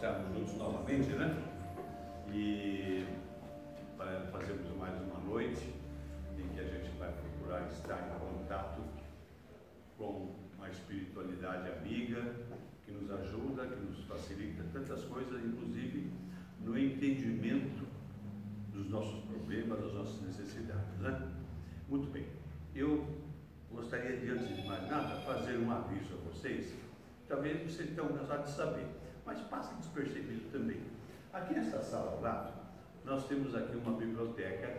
juntos novamente, né? E para fazermos mais uma noite em que a gente vai procurar estar em contato com uma espiritualidade amiga que nos ajuda, que nos facilita tantas coisas, inclusive no entendimento dos nossos problemas, das nossas necessidades, né? Muito bem. Eu gostaria de, antes de mais nada, fazer um aviso a vocês. Talvez vocês tenham cansado de saber mas passa despercebido também. Aqui nessa sala ao lado, nós temos aqui uma biblioteca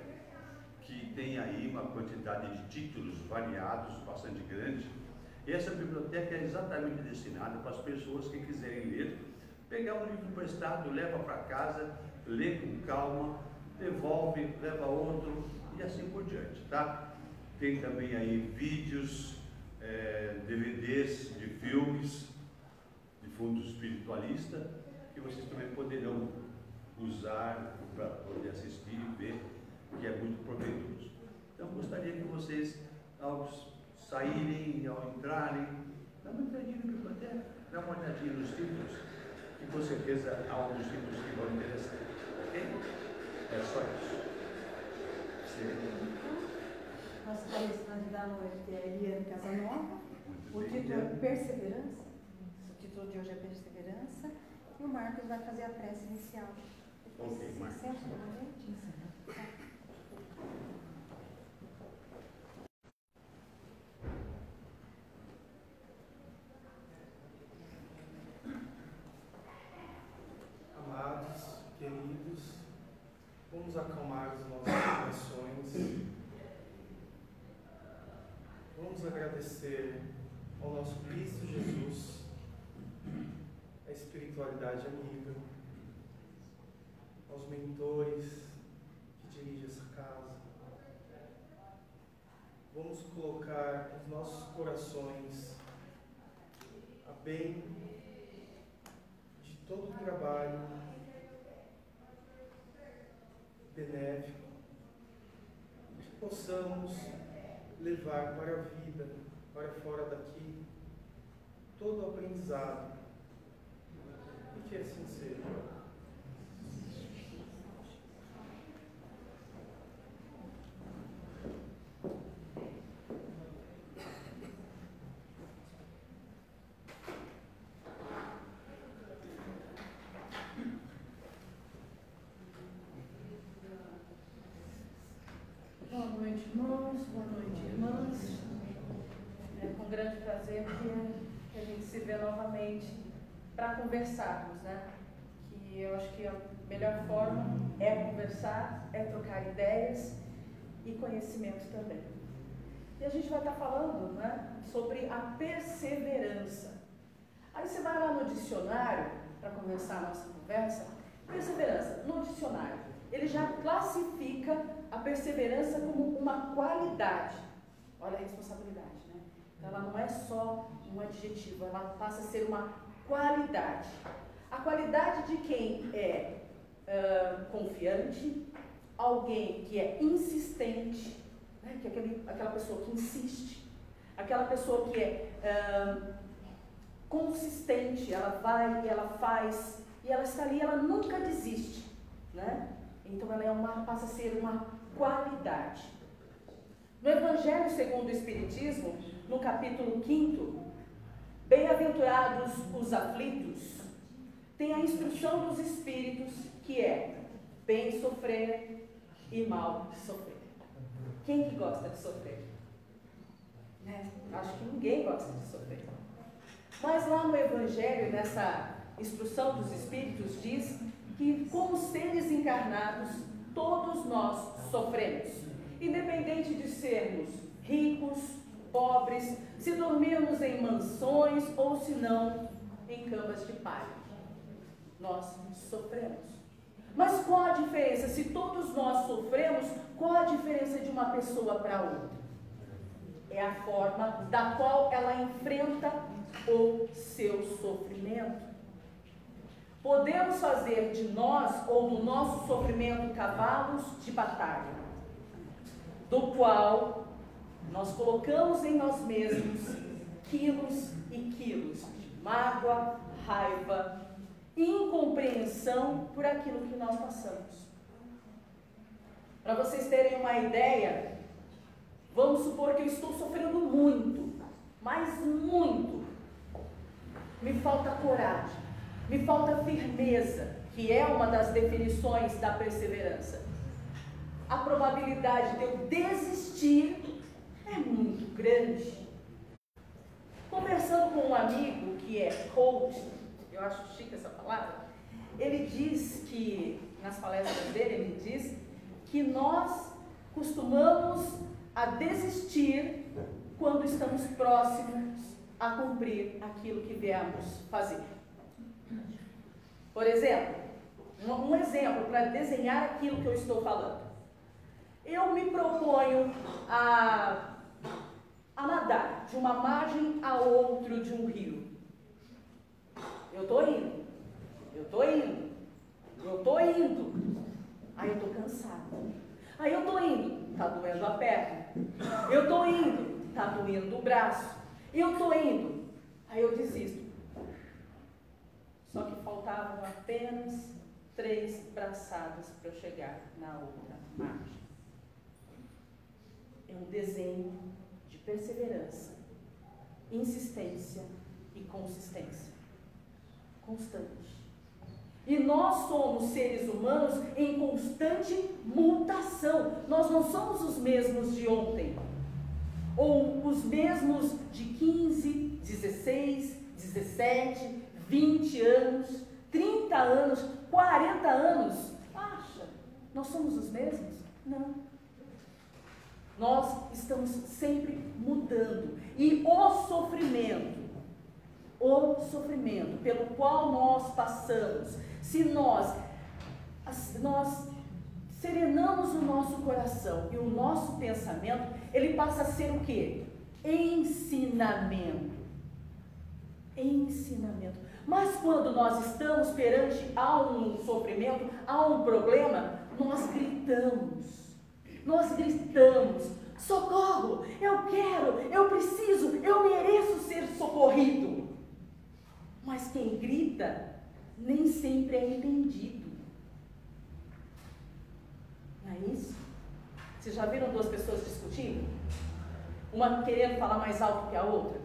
que tem aí uma quantidade de títulos variados, bastante grande. E essa biblioteca é exatamente destinada para as pessoas que quiserem ler, pegar um livro emprestado, leva para casa, lê com calma, devolve, leva outro e assim por diante, tá? Tem também aí vídeos, é, eh, DVDs de filmes, fundo espiritualista, que vocês também poderão usar para poder assistir e ver, que é muito proveitoso. Então, gostaria que vocês, ao saírem, ao entrarem, dá uma entradinha na biblioteca, dá uma olhadinha nos títulos, que com certeza há alguns títulos que vão interessar. Ok? É só isso. Nós estamos candidatos no Eliane Casanova. O título é Perseverança título de hoje é Perseverança. E o Marcos vai fazer a prece inicial. Depois ok, Marcos. Senta Amados, queridos, vamos acalmar os nossos corações. Vamos agradecer ao nosso Cristo Jesus a espiritualidade amiga, aos mentores que dirigem essa casa. Vamos colocar os nossos corações a bem de todo o trabalho benéfico que possamos levar para a vida, para fora daqui, todo o aprendizado que assim seja. Boa noite, irmãos. Boa noite, irmãs. É com grande prazer que a gente se vê novamente para conversarmos, né? Que eu acho que a melhor forma é conversar, é trocar ideias e conhecimento também. E a gente vai estar falando né, sobre a perseverança. Aí você vai lá no dicionário para começar a nossa conversa. Perseverança, no dicionário, ele já classifica a perseverança como uma qualidade. Olha a responsabilidade, né? Então, ela não é só um adjetivo, ela passa a ser uma qualidade. A qualidade de quem é confiante, alguém que é insistente, né, que é aquele, aquela pessoa que insiste, aquela pessoa que é uh, consistente, ela vai e ela faz, e ela está ali, ela nunca desiste. Né? Então ela é uma, passa a ser uma qualidade. No Evangelho segundo o Espiritismo, no capítulo 5, Bem-aventurados os aflitos, tem a instrução dos Espíritos que é bem sofrer e mal sofrer. Quem que gosta de sofrer? Né? Acho que ninguém gosta de sofrer. Mas lá no Evangelho, nessa instrução dos Espíritos, diz que, como seres encarnados, todos nós sofremos, independente de sermos ricos, pobres, se dormirmos em mansões ou se não em camas de palha. Nós sofremos. Mas qual a diferença? Se todos nós sofremos, qual a diferença de uma pessoa para outra? É a forma da qual ela enfrenta o seu sofrimento. Podemos fazer de nós ou do nosso sofrimento cavalos de batalha, do qual nós colocamos em nós mesmos quilos e quilos de mágoa, raiva incompreensão por aquilo que nós passamos. Para vocês terem uma ideia, vamos supor que eu estou sofrendo muito, mas muito. Me falta coragem, me falta firmeza, que é uma das definições da perseverança. A probabilidade de eu desistir é muito grande. Conversando com um amigo que é coach, eu acho chique essa palavra, ele diz que, nas palestras dele, ele diz que nós costumamos a desistir quando estamos próximos a cumprir aquilo que viemos fazer. Por exemplo, um, exemplo para desenhar aquilo que eu estou falando. Eu me proponho a, a nadar de uma margem a outro de um rio. Eu estou indo, eu estou indo, eu estou indo. Aí eu estou cansada. Aí eu estou indo, está doendo a perna. Eu estou indo, está doendo o braço. Eu estou indo. Aí eu desisto. Só que faltavam apenas três braçadas para eu chegar na outra margem. É um desenho de perseverança, insistência e consistência. Constante. E nós somos seres humanos em constante mutação. Nós não somos os mesmos de ontem. Ou os mesmos de 15, 16, 17, 20 anos, 30 anos, 40 anos. Acha? Nós somos os mesmos? Não. Nós estamos sempre mudando. E o sofrimento, o sofrimento pelo qual nós passamos, se nós, nós serenamos o nosso coração e o nosso pensamento, ele passa a ser o quê? Ensinamento. Ensinamento. Mas quando nós estamos perante a um sofrimento, a um problema, nós gritamos. Nós gritamos: socorro, eu quero, eu preciso, eu mereço ser socorrido. Mas quem grita nem sempre é entendido. Não é isso? Vocês já viram duas pessoas discutindo? Uma querendo falar mais alto que a outra?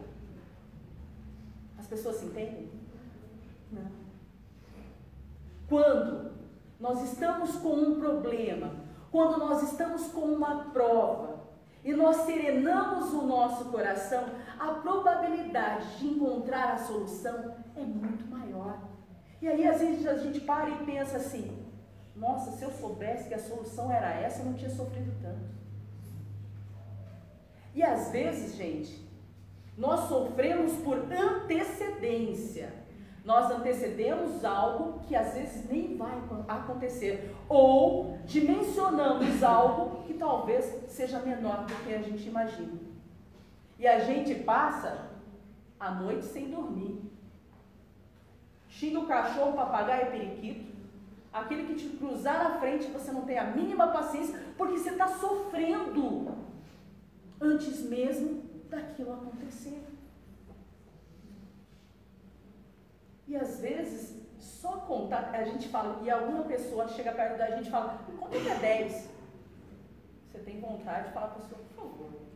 As pessoas se entendem? Não. Quando nós estamos com um problema, quando nós estamos com uma prova, e nós serenamos o nosso coração, a probabilidade de encontrar a solução é muito maior. E aí, às vezes, a gente para e pensa assim: nossa, se eu soubesse que a solução era essa, eu não tinha sofrido tanto. E às vezes, gente, nós sofremos por antecedência. Nós antecedemos algo que às vezes nem vai acontecer. Ou dimensionamos algo que talvez seja menor do que a gente imagina. E a gente passa a noite sem dormir xinga o cachorro, papagaio e periquito. Aquele que te cruzar na frente, você não tem a mínima paciência, porque você está sofrendo antes mesmo daquilo acontecer. E às vezes, só contar, a gente fala, e alguma pessoa chega perto da gente e fala, conta até 10. Você tem vontade de falar para a pessoa, por favor,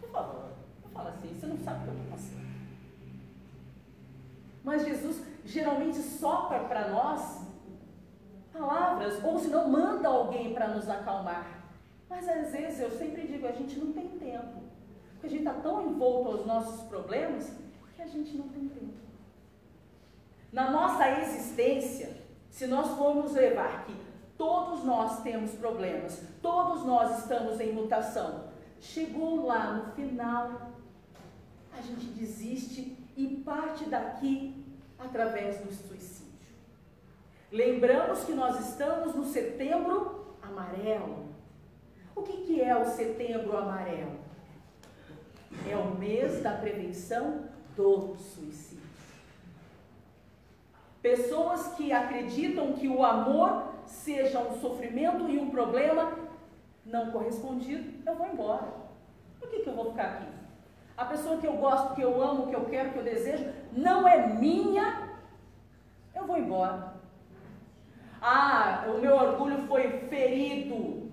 por favor, não fala assim, você não sabe o que eu estou passando. Mas Jesus geralmente sopra para nós palavras, ou se não manda alguém para nos acalmar. Mas às vezes eu sempre digo, a gente não tem tempo. Porque a gente está tão envolto aos nossos problemas que a gente não tem tempo. Na nossa existência, se nós formos levar que todos nós temos problemas, todos nós estamos em mutação, chegou lá no final, a gente desiste e parte daqui através do suicídio. Lembramos que nós estamos no setembro amarelo. O que, que é o setembro amarelo? É o mês da prevenção do suicídio. Pessoas que acreditam que o amor seja um sofrimento e um problema não correspondido, eu vou embora. Por que, que eu vou ficar aqui? A pessoa que eu gosto, que eu amo, que eu quero, que eu desejo, não é minha, eu vou embora. Ah, o meu orgulho foi ferido.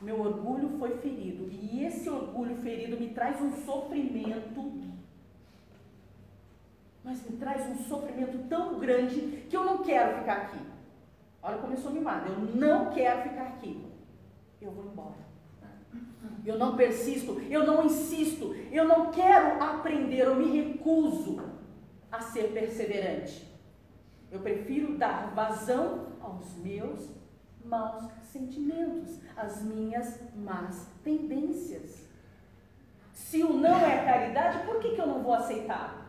Meu orgulho foi ferido. E esse orgulho ferido me traz um sofrimento. Mas me traz um sofrimento tão grande que eu não quero ficar aqui. Olha como eu sou mimada. Eu não quero ficar aqui. Eu vou embora. Eu não persisto, eu não insisto, eu não quero aprender, eu me recuso a ser perseverante. Eu prefiro dar vazão aos meus maus sentimentos, às minhas más tendências. Se o não é caridade, por que, que eu não vou aceitar?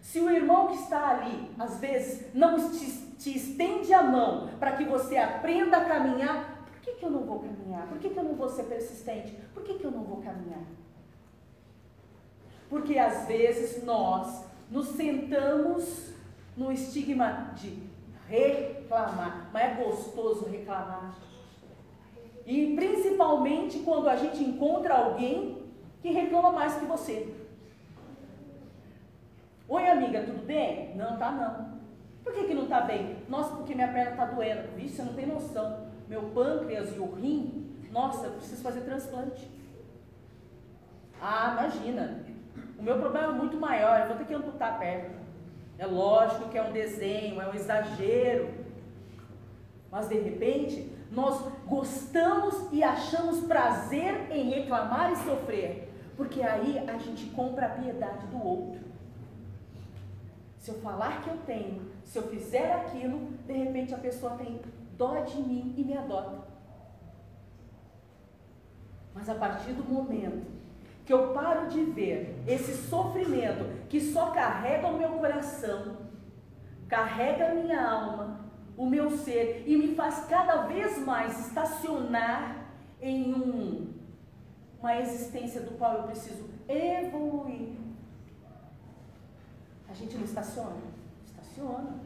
Se o irmão que está ali, às vezes, não te, te estende a mão para que você aprenda a caminhar, por que, que eu não vou caminhar? Por que, que eu não vou ser persistente? Por que, que eu não vou caminhar? Porque às vezes nós nos sentamos no estigma de reclamar, mas é gostoso reclamar. E principalmente quando a gente encontra alguém que reclama mais que você. Oi, amiga, tudo bem? Não, tá não. Por que, que não tá bem? Nossa, porque minha perna tá doendo. Vixe, você não tem noção. Meu pâncreas e o rim, nossa, eu preciso fazer transplante. Ah, imagina. O meu problema é muito maior, eu vou ter que amputar a perna. É lógico que é um desenho, é um exagero. Mas de repente, nós gostamos e achamos prazer em reclamar e sofrer, porque aí a gente compra a piedade do outro. Se eu falar que eu tenho, se eu fizer aquilo, de repente a pessoa tem dó de mim e me adota. Mas a partir do momento que eu paro de ver esse sofrimento que só carrega o meu coração, carrega a minha alma, o meu ser e me faz cada vez mais estacionar em um, uma existência do qual eu preciso evoluir. A gente não estaciona? Estaciona.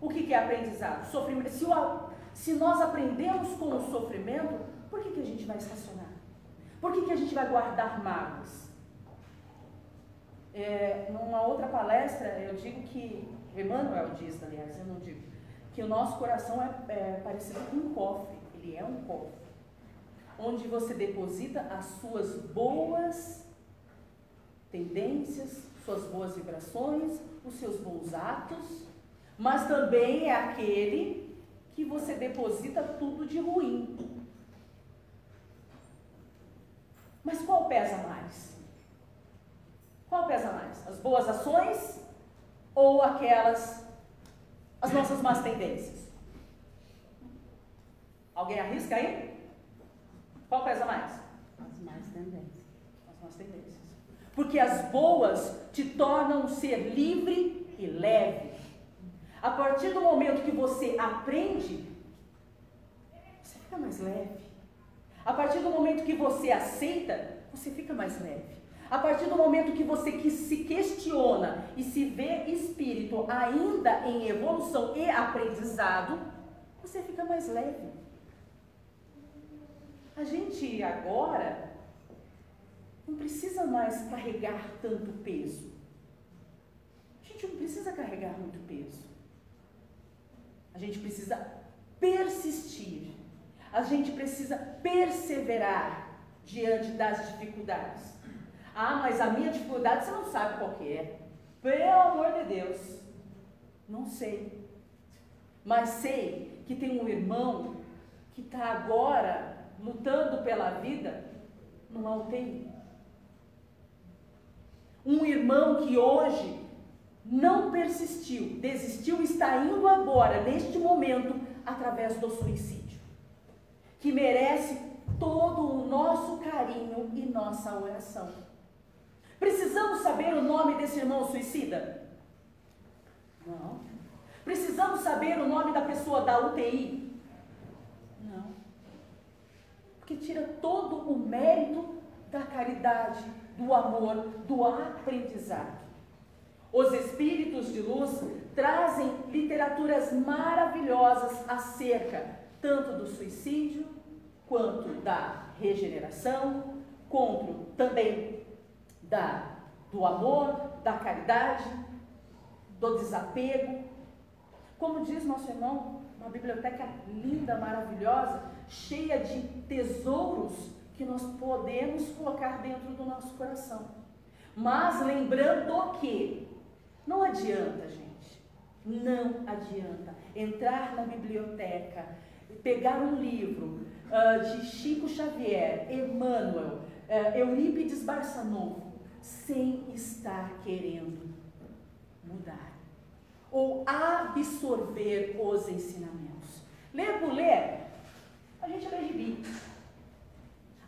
O que, que é aprendizado? Sofrimento. Se, o, se nós aprendemos com o sofrimento, por que, que a gente vai estacionar? Por que, que a gente vai guardar mágoas? É, numa outra palestra, eu digo que, Emmanuel diz, aliás, eu não digo, que o nosso coração é, é parecido com um cofre, ele é um cofre, onde você deposita as suas boas tendências, suas boas vibrações, os seus bons atos, mas também é aquele que você deposita tudo de ruim, Mas qual pesa mais? Qual pesa mais? As boas ações ou aquelas, as nossas más tendências? Alguém arrisca aí? Qual pesa mais? As más tendências. As más tendências. Porque as boas te tornam um ser livre e leve. A partir do momento que você aprende, você fica mais leve. A partir do momento que você aceita, você fica mais leve. A partir do momento que você se questiona e se vê espírito ainda em evolução e aprendizado, você fica mais leve. A gente agora não precisa mais carregar tanto peso. A gente não precisa carregar muito peso. A gente precisa persistir a gente precisa perseverar diante das dificuldades. Ah, mas a minha dificuldade você não sabe qual que é. Pelo amor de Deus. Não sei. Mas sei que tem um irmão que está agora lutando pela vida numa UTI. Um irmão que hoje não persistiu, desistiu, está indo agora, neste momento, através do suicídio que merece todo o nosso carinho e nossa oração. Precisamos saber o nome desse irmão suicida? Não. Precisamos saber o nome da pessoa da UTI? Não. Porque tira todo o mérito da caridade, do amor, do aprendizado. Os espíritos de luz trazem literaturas maravilhosas acerca tanto do suicídio quanto da regeneração, quanto também da, do amor, da caridade, do desapego. Como diz nosso irmão, uma biblioteca linda, maravilhosa, cheia de tesouros que nós podemos colocar dentro do nosso coração. Mas lembrando que não adianta, gente, não adianta entrar na biblioteca, pegar um livro uh, de Chico Xavier, Emmanuel, uh, Eurípides Barçanufo, sem estar querendo mudar ou absorver os ensinamentos. Ler por ler, a gente lê gibi.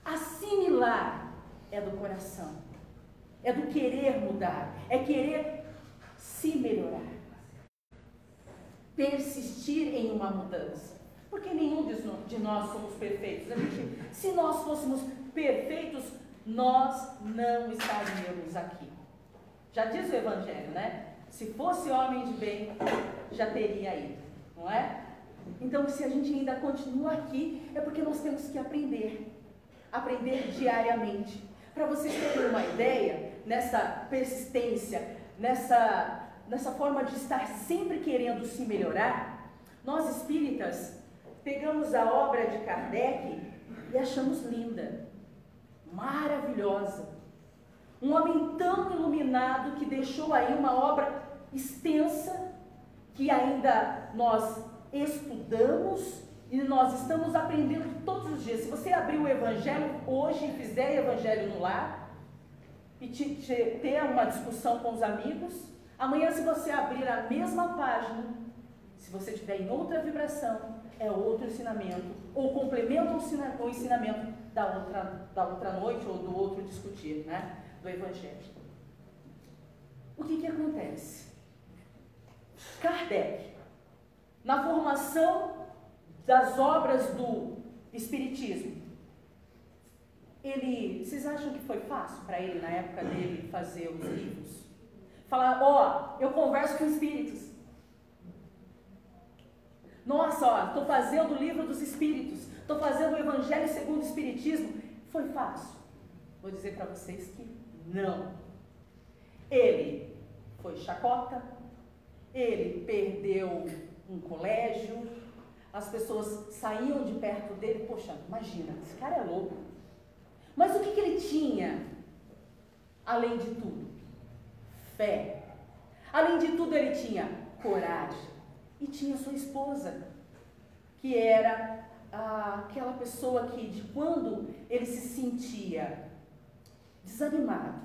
Assimilar é do coração, é do querer mudar, é querer se melhorar. Persistir em uma mudança. Porque nenhum de nós somos perfeitos. Gente, se nós fôssemos perfeitos, nós não estaríamos aqui. Já diz o Evangelho, né? Se fosse homem de bem, já teria ido, não é? Então, se a gente ainda continua aqui, é porque nós temos que aprender. Aprender diariamente. Para vocês terem uma ideia, nessa persistência, nessa, nessa forma de estar sempre querendo se melhorar, nós espíritas pegamos a obra de Kardec e achamos linda, maravilhosa. Um homem tão iluminado que deixou aí uma obra extensa que ainda nós estudamos e nós estamos aprendendo todos os dias. Se você abrir o Evangelho hoje e fizer Evangelho no lar e te, te, ter uma discussão com os amigos, amanhã, se você abrir a mesma página, se você estiver em outra vibração, é outro ensinamento, ou complementa o ensinamento da outra, da outra noite ou do outro discutir, né? Do Evangelho. O que, que acontece? Kardec, na formação das obras do Espiritismo, ele, vocês acham que foi fácil para ele, na época dele, fazer os livros? Falar, ó, oh, eu converso com espíritos. Nossa, ó, estou fazendo o livro dos espíritos, estou fazendo o Evangelho segundo o Espiritismo. Foi fácil? Vou dizer para vocês que não. Ele foi chacota, ele perdeu um colégio, as pessoas saíam de perto dele, poxa, imagina, esse cara é louco. Mas o que, que ele tinha, além de tudo? Fé. Além de tudo, ele tinha coragem. E tinha sua esposa, que era ah, aquela pessoa que, de quando ele se sentia desanimado,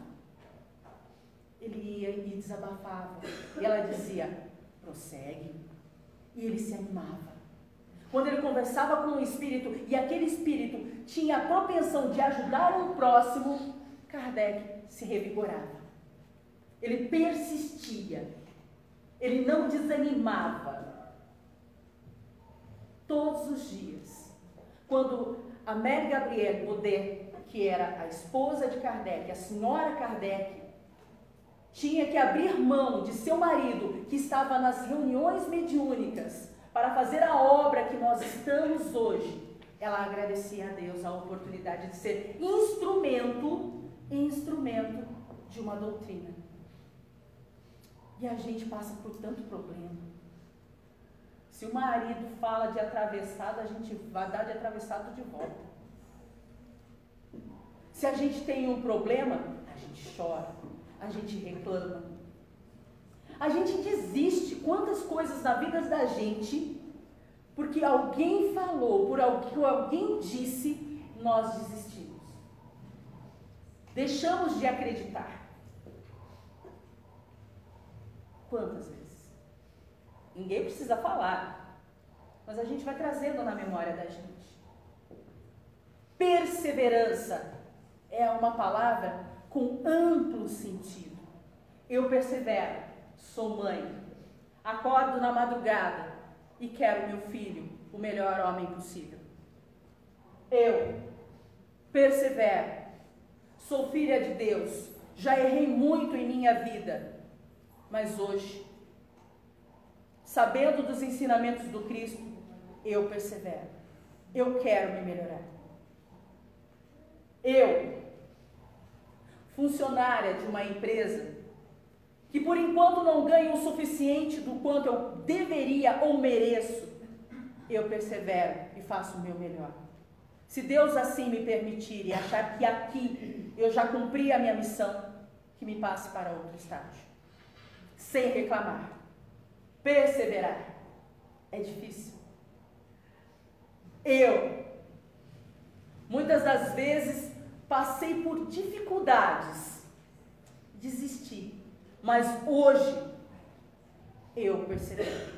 ele ia e desabafava. E ela dizia: prossegue. E ele se animava. Quando ele conversava com o espírito e aquele espírito tinha a propensão de ajudar o próximo, Kardec se revigorava. Ele persistia. Ele não desanimava. Todos os dias. Quando a Mary Gabrielle Baudet, que era a esposa de Kardec, a senhora Kardec, tinha que abrir mão de seu marido, que estava nas reuniões mediúnicas, para fazer a obra que nós estamos hoje, ela agradecia a Deus a oportunidade de ser instrumento, instrumento de uma doutrina. E a gente passa por tanto problema. Se o marido fala de atravessado, a gente vai dar de atravessado de volta. Se a gente tem um problema, a gente chora a gente reclama. A gente desiste quantas coisas na vida da gente, porque alguém falou, por algo alguém disse, nós desistimos. Deixamos de acreditar. Quantas vezes? Ninguém precisa falar, mas a gente vai trazendo na memória da gente. Perseverança é uma palavra com amplo sentido. Eu persevero, sou mãe, acordo na madrugada e quero meu filho o melhor homem possível. Eu persevero, sou filha de Deus, já errei muito em minha vida, mas hoje, sabendo dos ensinamentos do Cristo, eu persevero. Eu quero me melhorar. Eu funcionária de uma empresa, que por enquanto não ganho o suficiente do quanto eu deveria ou mereço, eu persevero e faço o meu melhor. Se Deus assim me permitir e achar que aqui eu já cumpri a minha missão, que me passe para outro estágio. Sem reclamar. Perseverar. É difícil. Eu, muitas das vezes, passei por dificuldades, desisti, mas hoje eu persevero.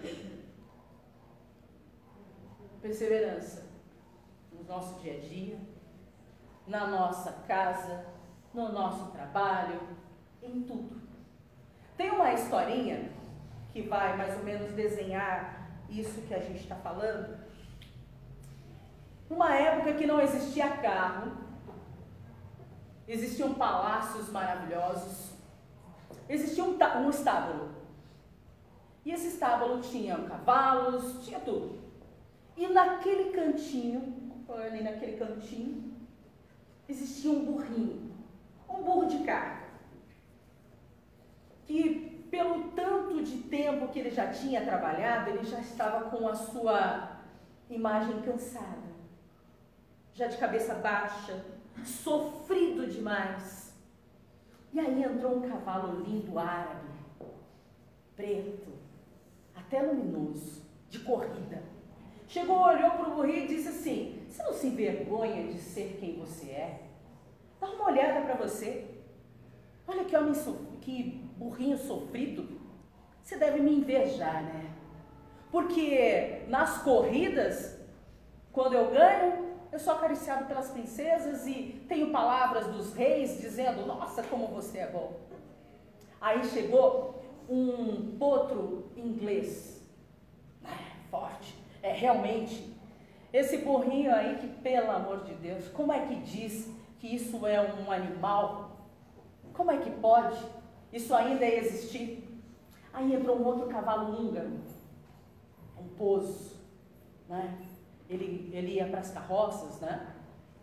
Perseverança no nosso dia a dia, na nossa casa, no nosso trabalho, em tudo. Tem uma historinha que vai mais ou menos desenhar isso que a gente está falando. Uma época que não existia carro, existiam palácios maravilhosos, existia um, um estábulo. E esse estábulo tinha cavalos, tinha tudo. E naquele cantinho, ali naquele cantinho, existia um burrinho, um burro de carga, que pelo tanto de tempo que ele já tinha trabalhado, ele já estava com a sua imagem cansada, já de cabeça baixa, sofrido demais. E aí entrou um cavalo lindo árabe, preto, até luminoso, de corrida. Chegou, olhou para o burrinho e disse assim: Você não se envergonha de ser quem você é? Dá uma olhada para você. Olha que homem, que burrinho sofrido. Você deve me invejar, né? Porque nas corridas, quando eu ganho, eu sou acariciado pelas princesas e tenho palavras dos reis dizendo: Nossa, como você é bom. Aí chegou um potro inglês, é, forte, é realmente esse burrinho aí que, pelo amor de Deus, como é que diz que isso é um animal? Como é que pode isso ainda existir? Aí entrou um outro cavalo húngaro, um poço, né? Ele, ele ia para as carroças, né?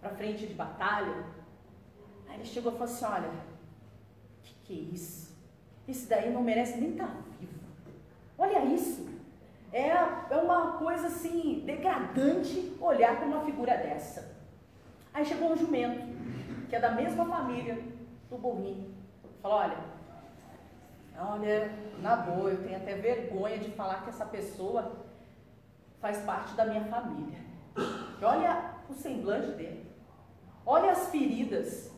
Para frente de batalha. Aí ele chegou e falou assim: Olha, que, que é isso? Esse daí não merece nem estar tá vivo. Olha isso. É, é uma coisa assim, degradante olhar para uma figura dessa. Aí chegou um jumento, que é da mesma família do burrinho. Falou: olha, olha, na boa, eu tenho até vergonha de falar que essa pessoa faz parte da minha família. E olha o semblante dele. Olha as feridas.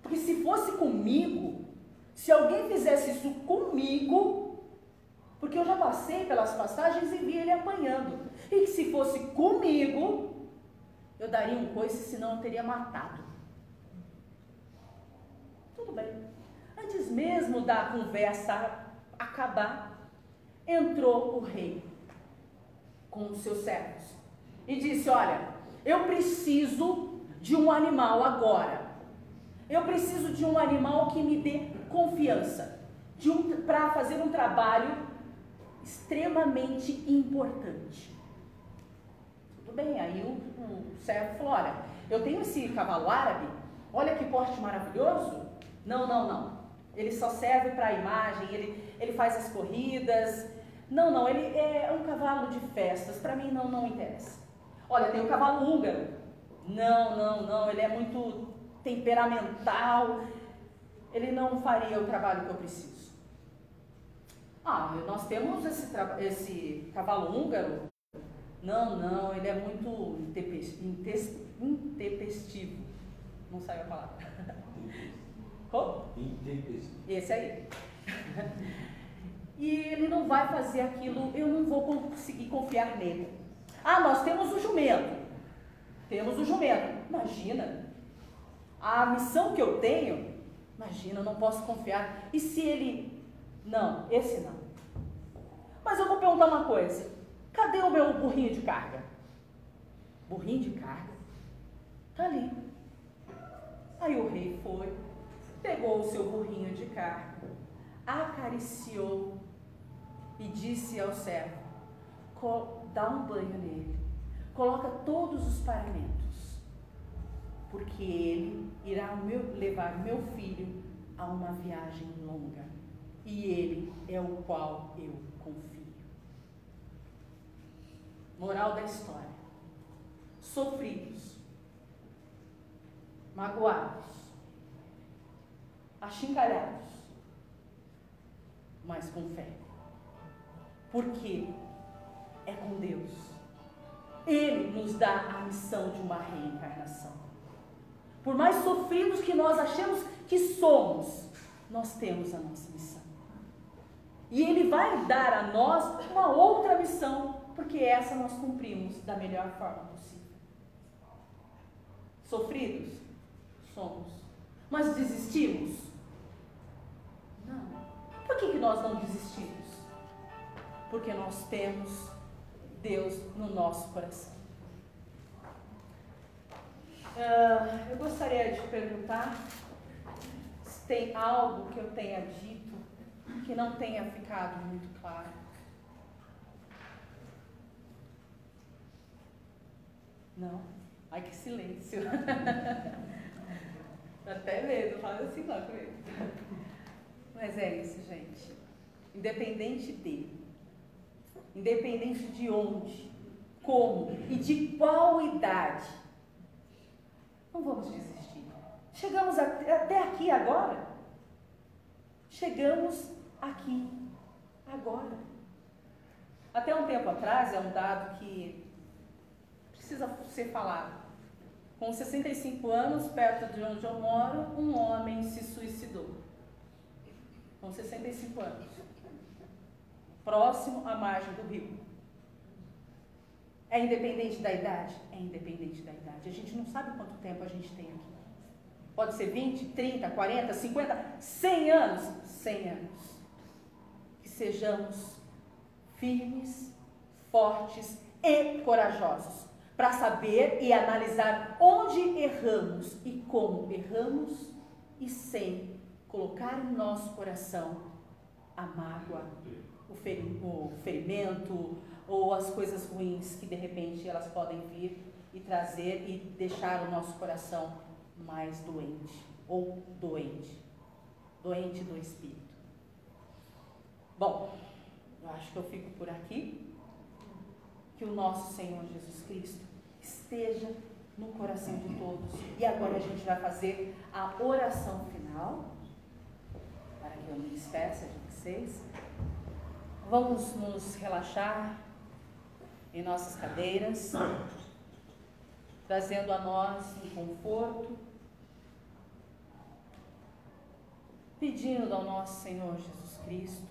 Porque se fosse comigo, se alguém fizesse isso comigo, porque eu já passei pelas passagens e vi ele apanhando. E que se fosse comigo, eu daria um coice, senão eu teria matado. Tudo bem. Antes mesmo da conversa acabar, entrou o rei com os seus servos e disse: Olha, eu preciso de um animal agora. Eu preciso de um animal que me dê confiança, um, para fazer um trabalho extremamente importante. Tudo bem, aí o, o servo falou: olha, eu tenho esse cavalo árabe, olha que porte maravilhoso. Não, não, não. Ele só serve para a imagem, ele, ele faz as corridas. Não, não, ele é um cavalo de festas, para mim não, não interessa. Olha, tem o cavalo húngaro. Não, não, não, ele é muito temperamental. Ele não faria o trabalho que eu preciso. Ah, nós temos esse, esse cavalo húngaro. Não, não, ele é muito intempestivo. Não saiu a palavra. Como? Intempestivo. Esse aí. E ele não vai fazer aquilo, eu não vou conseguir confiar nele. Ah, nós temos o jumento. Temos o jumento. Imagina. A missão que eu tenho, imagina, eu não posso confiar. E se ele não, esse não. Mas eu vou perguntar uma coisa: cadê o meu burrinho de carga? Burrinho de carga? Tá ali. Aí o rei foi, pegou o seu burrinho de carga, acariciou e disse ao servo: dá um banho nele, coloca todos os paramentos, porque ele irá levar meu filho a uma viagem longa. e Ele é o qual eu confio. Moral da história: sofridos, magoados, achincalhados, mas com fé. Porque é com Deus. Ele nos dá a missão de uma reencarnação. Por mais sofridos que nós achemos que somos, nós temos a nossa missão. E Ele vai dar a nós uma outra missão, porque essa nós cumprimos da melhor forma possível. Sofridos? Somos. Mas desistimos? Não. Por que, que nós não desistimos? Porque nós temos Deus no nosso coração. Uh, eu gostaria de perguntar se tem algo que eu tenha dito que não tenha ficado muito claro. Não? Ai, que silêncio. Até medo, fala assim lá comigo. Mas é isso, gente. Independente de, independente de onde, como e de qual idade, não vamos desistir. Chegamos até aqui agora. Chegamos aqui, agora. Até um tempo atrás, é um dado que precisa ser falado. Com 65 anos, perto de onde eu moro, um homem se suicidou. Com 65 anos. Próximo à margem do rio. É independente da idade? É independente da idade. A gente não sabe quanto tempo a gente tem aqui. Pode ser 20, 30, 40, 50, 100 anos? 100 anos sejamos firmes, fortes e corajosos para saber e analisar onde erramos e como erramos e sem colocar em nosso coração a mágoa, o, ferimento ou as coisas ruins que de repente elas podem vir e trazer e deixar o nosso coração mais doente ou doente, doente do espírito. Bom, eu acho que eu fico por aqui. Que o nosso Senhor Jesus Cristo esteja no coração de todos. E agora a gente vai fazer a oração final, para que eu me despeça de vocês. Vamos nos relaxar em nossas cadeiras, trazendo a nós um conforto, pedindo ao nosso Senhor Jesus Cristo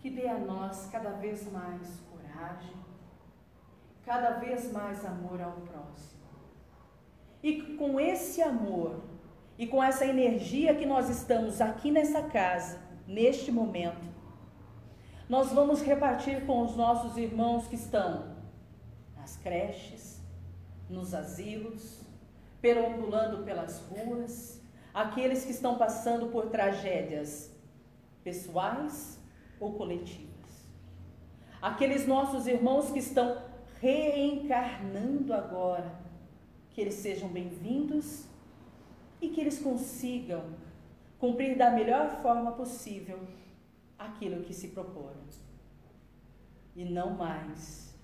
que dê a nós cada vez mais coragem, cada vez mais amor ao próximo. E com esse amor e com essa energia que nós estamos aqui nessa casa, neste momento, nós vamos repartir com os nossos irmãos que estão nas creches, nos asilos, perambulando pelas ruas, aqueles que estão passando por tragédias pessoais ou coletivas. Aqueles nossos irmãos que estão reencarnando agora, que eles sejam bem-vindos e que eles consigam cumprir da melhor forma possível aquilo que se proporam. E não mais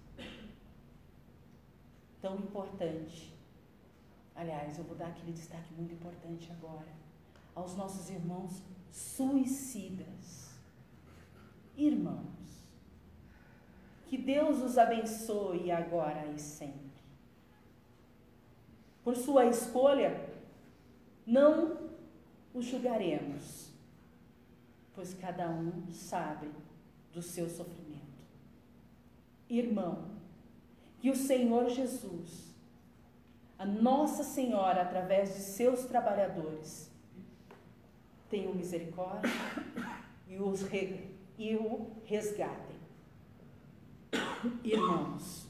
tão importante. Aliás, eu vou dar aquele destaque muito importante agora aos nossos irmãos suicidas irmãos. Que Deus os abençoe agora e sempre. Por sua escolha, não os julgaremos, pois cada um sabe do seu sofrimento. Irmão, que o Senhor Jesus, a Nossa Senhora, através de seus trabalhadores, tenham misericórdia e os regue e o resgatem. Irmãos,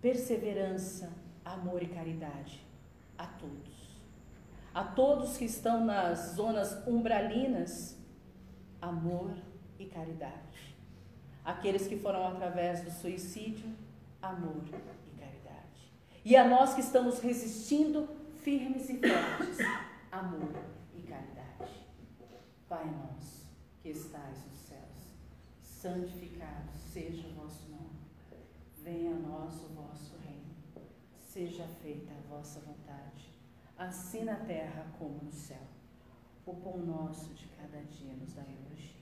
perseverança, amor e caridade a todos. A todos que estão nas zonas umbralinas, amor e caridade. Aqueles que foram através do suicídio, amor e caridade. E a nós que estamos resistindo firmes e fortes, amor e caridade. Pai nosso, que estais nos céus, santificado seja o vosso nome. Venha a nós o vosso reino. Seja feita a vossa vontade, assim na terra como no céu. O pão nosso de cada dia nos dai hoje.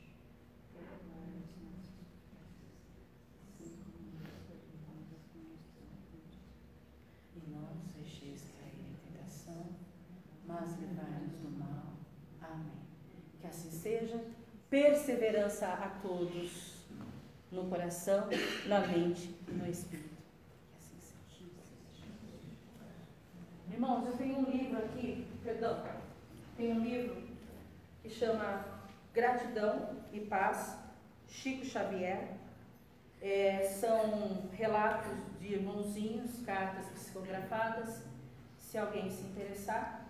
E não nos deixeis cair em tentação, mas livrai-nos do mal. Amém. Que assim seja. Perseverança a todos no coração, na mente e no espírito. Que assim seja. Irmãos, eu tenho um livro aqui, perdão, tem um livro que chama Gratidão e Paz, Chico Xavier. É, são relatos de irmãozinhos, cartas psicografadas. Se alguém se interessar,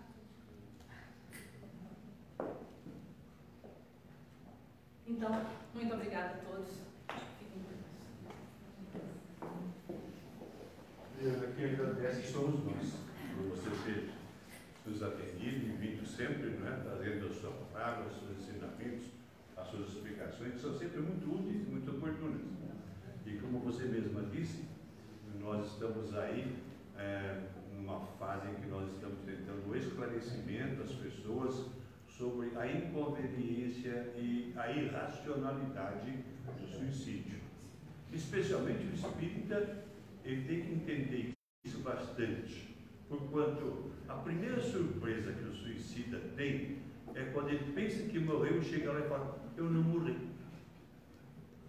Então, muito obrigada a todos. Fiquem com Deus. Deus aqui agradece somos nós, por você ter nos atendido e vindo sempre, né, trazendo a sua palavra, os seus ensinamentos, as suas explicações, que são sempre muito úteis e muito oportunas. E como você mesma disse, nós estamos aí é, numa fase em que nós estamos tentando o esclarecimento às pessoas sobre a inconveniência e a irracionalidade do suicídio. Especialmente o espírita, ele tem que entender isso bastante, porquanto a primeira surpresa que o suicida tem é quando ele pensa que morreu e chega lá e fala: Eu não morri.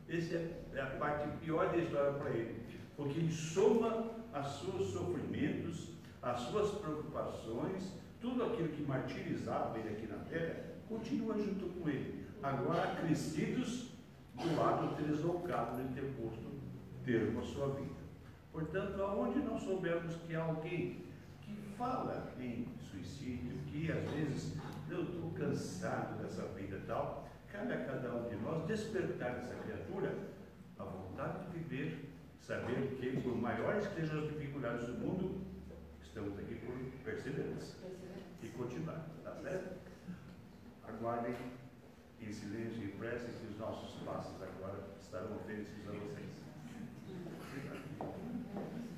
Essa é a parte pior da história para ele, porque ele soma os seus sofrimentos, as suas preocupações tudo aquilo que martirizava ele aqui na terra continua junto com ele, agora crescidos do lado deslocado de ter posto termo à sua vida. Portanto, aonde nós soubermos que há alguém fala em suicídio, que às vezes eu estou cansado dessa vida e tal, cabe a cada um de nós despertar essa criatura a vontade de viver, saber que por maiores que sejam as dificuldades do mundo, estamos aqui por perseverança e continuar, tá certo? Aguardem em silêncio e prece que os nossos passos agora estarão oferecidos a vocês. Obrigado.